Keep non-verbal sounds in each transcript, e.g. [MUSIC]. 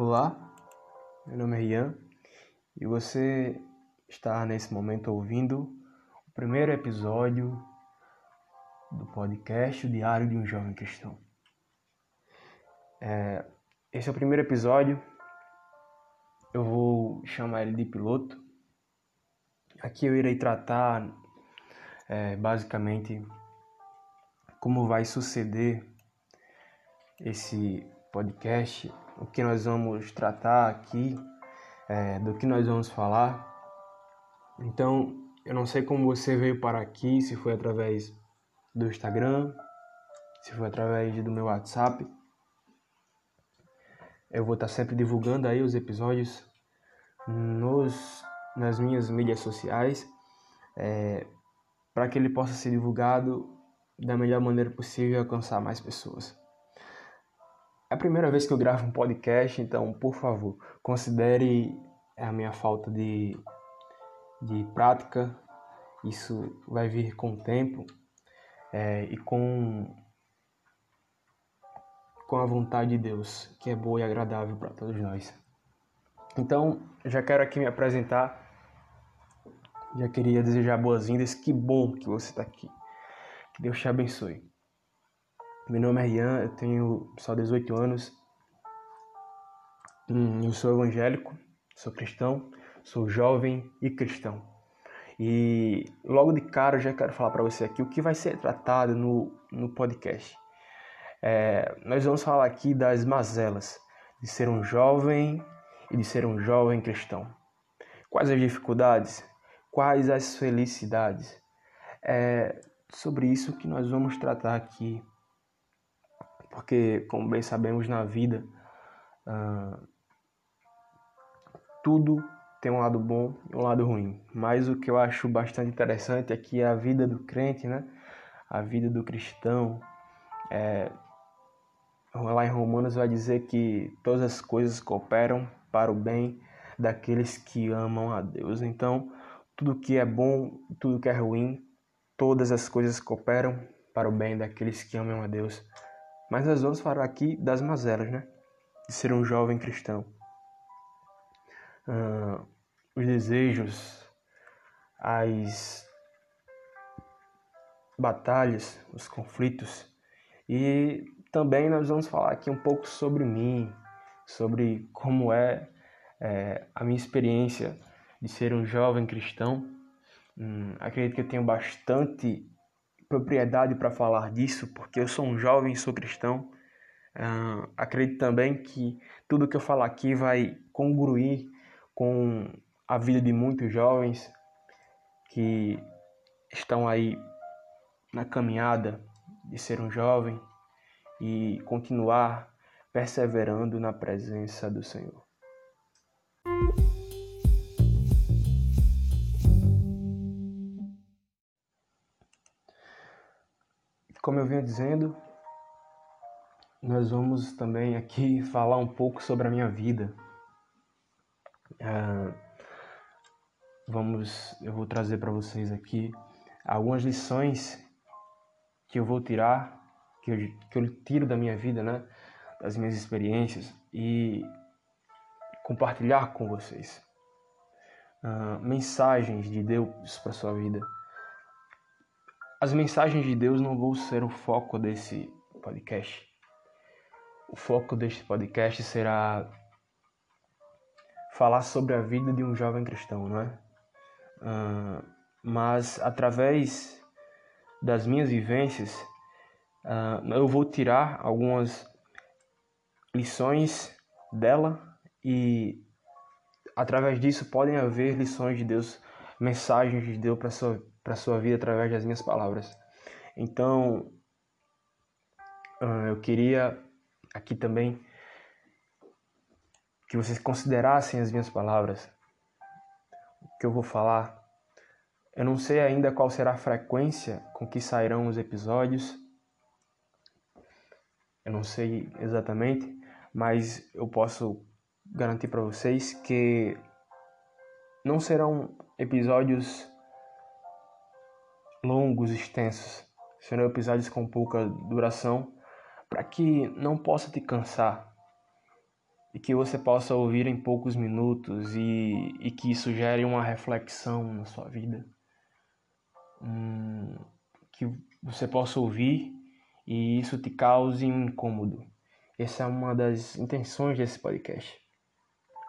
Olá, meu nome é Ian e você está nesse momento ouvindo o primeiro episódio do podcast o Diário de um Jovem Cristão. É, esse é o primeiro episódio, eu vou chamar ele de piloto. Aqui eu irei tratar é, basicamente como vai suceder esse podcast o que nós vamos tratar aqui, é, do que nós vamos falar. Então, eu não sei como você veio para aqui, se foi através do Instagram, se foi através do meu WhatsApp. Eu vou estar sempre divulgando aí os episódios nos, nas minhas mídias sociais, é, para que ele possa ser divulgado da melhor maneira possível e alcançar mais pessoas. É a primeira vez que eu gravo um podcast, então, por favor, considere a minha falta de, de prática. Isso vai vir com o tempo é, e com, com a vontade de Deus, que é boa e agradável para todos nós. Então, já quero aqui me apresentar. Já queria desejar boas-vindas. Que bom que você está aqui. Que Deus te abençoe. Meu nome é Rian, eu tenho só 18 anos. Hum, eu sou evangélico, sou cristão, sou jovem e cristão. E logo de cara eu já quero falar para você aqui o que vai ser tratado no, no podcast. É, nós vamos falar aqui das mazelas de ser um jovem e de ser um jovem cristão. Quais as dificuldades? Quais as felicidades? É sobre isso que nós vamos tratar aqui porque, como bem sabemos na vida, uh, tudo tem um lado bom e um lado ruim. Mas o que eu acho bastante interessante é que a vida do crente, né? A vida do cristão, é, lá em Romanos vai dizer que todas as coisas cooperam para o bem daqueles que amam a Deus. Então, tudo que é bom, tudo que é ruim, todas as coisas cooperam para o bem daqueles que amam a Deus. Mas nós vamos falar aqui das mazelas, né? De ser um jovem cristão. Os desejos, as batalhas, os conflitos. E também nós vamos falar aqui um pouco sobre mim, sobre como é, é a minha experiência de ser um jovem cristão. Hum, acredito que eu tenho bastante propriedade para falar disso, porque eu sou um jovem, sou cristão. Uh, acredito também que tudo que eu falar aqui vai congruir com a vida de muitos jovens que estão aí na caminhada de ser um jovem e continuar perseverando na presença do Senhor. Como eu vinha dizendo, nós vamos também aqui [LAUGHS] falar um pouco sobre a minha vida. Uh, vamos, eu vou trazer para vocês aqui algumas lições que eu vou tirar, que eu, que eu tiro da minha vida, né, das minhas experiências e compartilhar com vocês. Uh, mensagens de Deus para sua vida as mensagens de Deus não vão ser o foco desse podcast. O foco deste podcast será falar sobre a vida de um jovem cristão, não é? Uh, mas através das minhas vivências, uh, eu vou tirar algumas lições dela e através disso podem haver lições de Deus, mensagens de Deus para sua para sua vida através das minhas palavras. Então, ah, eu queria aqui também que vocês considerassem as minhas palavras, o que eu vou falar. Eu não sei ainda qual será a frequência com que sairão os episódios. Eu não sei exatamente, mas eu posso garantir para vocês que não serão episódios longos, extensos, serão episódios com pouca duração, para que não possa te cansar e que você possa ouvir em poucos minutos e, e que isso gere uma reflexão na sua vida. Hum, que você possa ouvir e isso te cause um incômodo. Essa é uma das intenções desse podcast.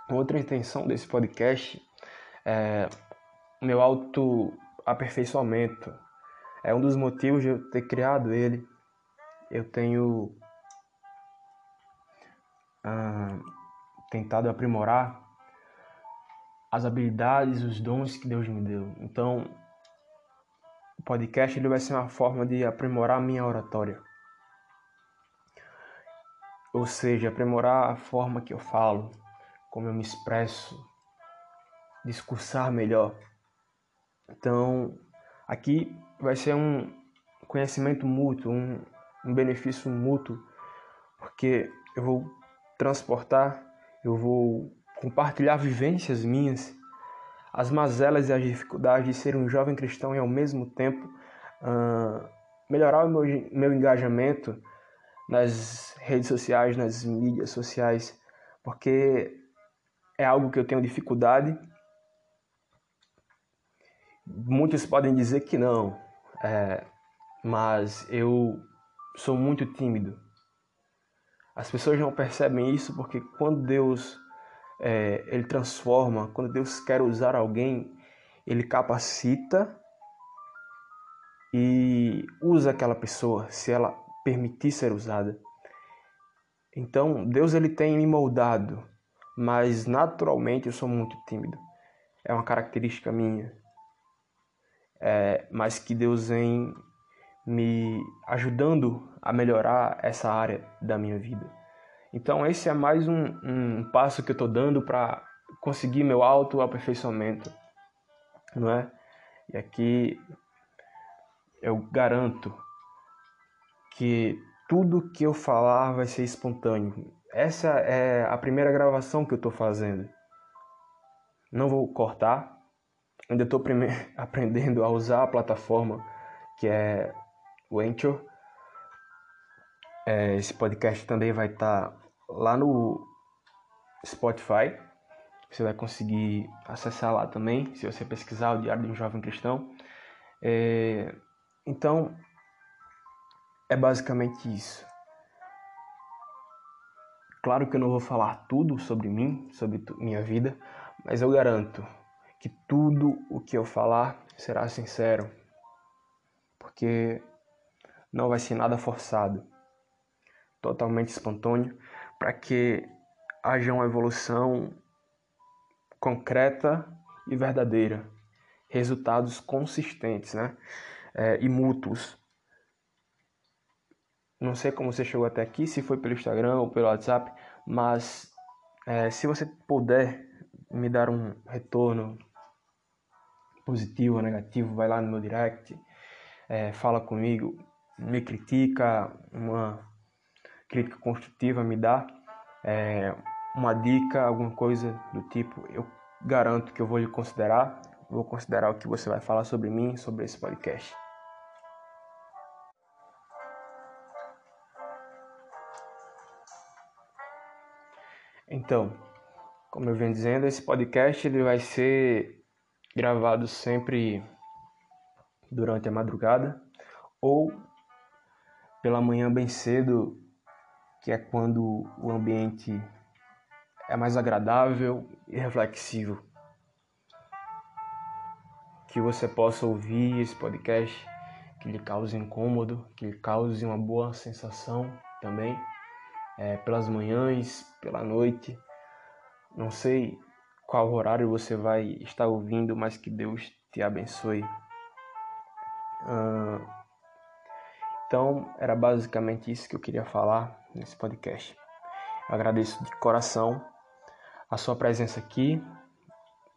Outra intenção desse podcast é meu autoaperfeiçoamento. É um dos motivos de eu ter criado ele. Eu tenho ah, tentado aprimorar as habilidades, os dons que Deus me deu. Então, o podcast ele vai ser uma forma de aprimorar a minha oratória ou seja, aprimorar a forma que eu falo, como eu me expresso, discursar melhor. Então, aqui vai ser um conhecimento mútuo, um, um benefício mútuo, porque eu vou transportar, eu vou compartilhar vivências minhas, as mazelas e as dificuldades de ser um jovem cristão e ao mesmo tempo uh, melhorar o meu, meu engajamento nas redes sociais, nas mídias sociais, porque é algo que eu tenho dificuldade. Muitos podem dizer que não, é, mas eu sou muito tímido. As pessoas não percebem isso porque quando Deus é, ele transforma, quando Deus quer usar alguém, ele capacita e usa aquela pessoa, se ela permitir ser usada. Então, Deus ele tem me moldado, mas naturalmente eu sou muito tímido. É uma característica minha. É, mas que Deus vem me ajudando a melhorar essa área da minha vida. Então, esse é mais um, um passo que eu estou dando para conseguir meu autoaperfeiçoamento, não é? E aqui eu garanto que tudo que eu falar vai ser espontâneo. Essa é a primeira gravação que eu estou fazendo. Não vou cortar. Ainda estou [LAUGHS] aprendendo a usar a plataforma que é o Anchor. É, esse podcast também vai estar tá lá no Spotify. Você vai conseguir acessar lá também, se você pesquisar o Diário de um Jovem Cristão. É, então, é basicamente isso. Claro que eu não vou falar tudo sobre mim, sobre minha vida, mas eu garanto que tudo o que eu falar será sincero, porque não vai ser nada forçado, totalmente espontâneo, para que haja uma evolução concreta e verdadeira, resultados consistentes, né? É, e mútuos não sei como você chegou até aqui, se foi pelo Instagram ou pelo WhatsApp, mas é, se você puder me dar um retorno positivo ou negativo, vai lá no meu direct, é, fala comigo, me critica, uma crítica construtiva me dá, é, uma dica, alguma coisa do tipo, eu garanto que eu vou lhe considerar, vou considerar o que você vai falar sobre mim, sobre esse podcast. Então, como eu venho dizendo, esse podcast ele vai ser gravado sempre durante a madrugada ou pela manhã bem cedo, que é quando o ambiente é mais agradável e reflexivo. Que você possa ouvir esse podcast, que lhe cause incômodo, que lhe cause uma boa sensação também é, pelas manhãs, pela noite. Não sei qual horário você vai estar ouvindo, mas que Deus te abençoe. então, era basicamente isso que eu queria falar nesse podcast. Eu agradeço de coração a sua presença aqui.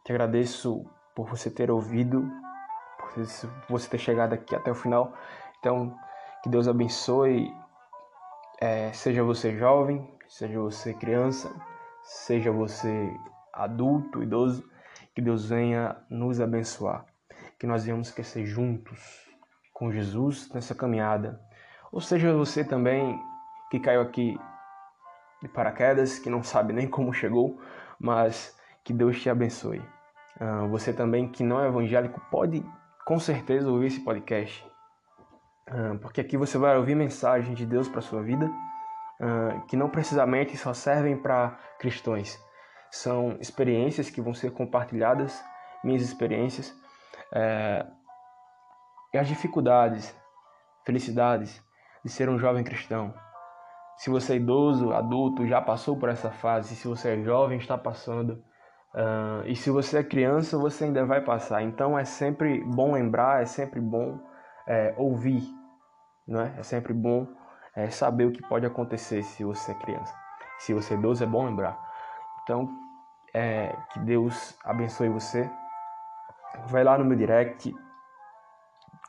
Te agradeço por você ter ouvido, por você ter chegado aqui até o final. Então, que Deus abençoe é, seja você jovem, seja você criança, seja você adulto, idoso, que Deus venha nos abençoar. Que nós venhamos crescer juntos com Jesus nessa caminhada. Ou seja você também que caiu aqui de paraquedas, que não sabe nem como chegou, mas que Deus te abençoe. Uh, você também que não é evangélico pode com certeza ouvir esse podcast, uh, porque aqui você vai ouvir mensagem de Deus para sua vida, uh, que não precisamente só servem para cristãos. São experiências que vão ser compartilhadas, minhas experiências, é, e as dificuldades, felicidades de ser um jovem cristão. Se você é idoso, adulto, já passou por essa fase, se você é jovem, está passando, uh, e se você é criança, você ainda vai passar. Então é sempre bom lembrar, é sempre bom é, ouvir, não é? É sempre bom é, saber o que pode acontecer se você é criança. Se você é idoso, é bom lembrar. Então, é, que Deus abençoe você. Vai lá no meu direct,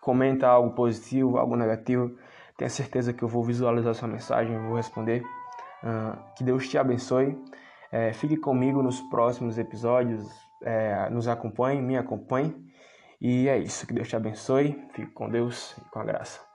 comenta algo positivo, algo negativo. Tenha certeza que eu vou visualizar sua mensagem, vou responder. Uh, que Deus te abençoe. É, fique comigo nos próximos episódios. É, nos acompanhe, me acompanhe. E é isso. Que Deus te abençoe. Fique com Deus e com a graça.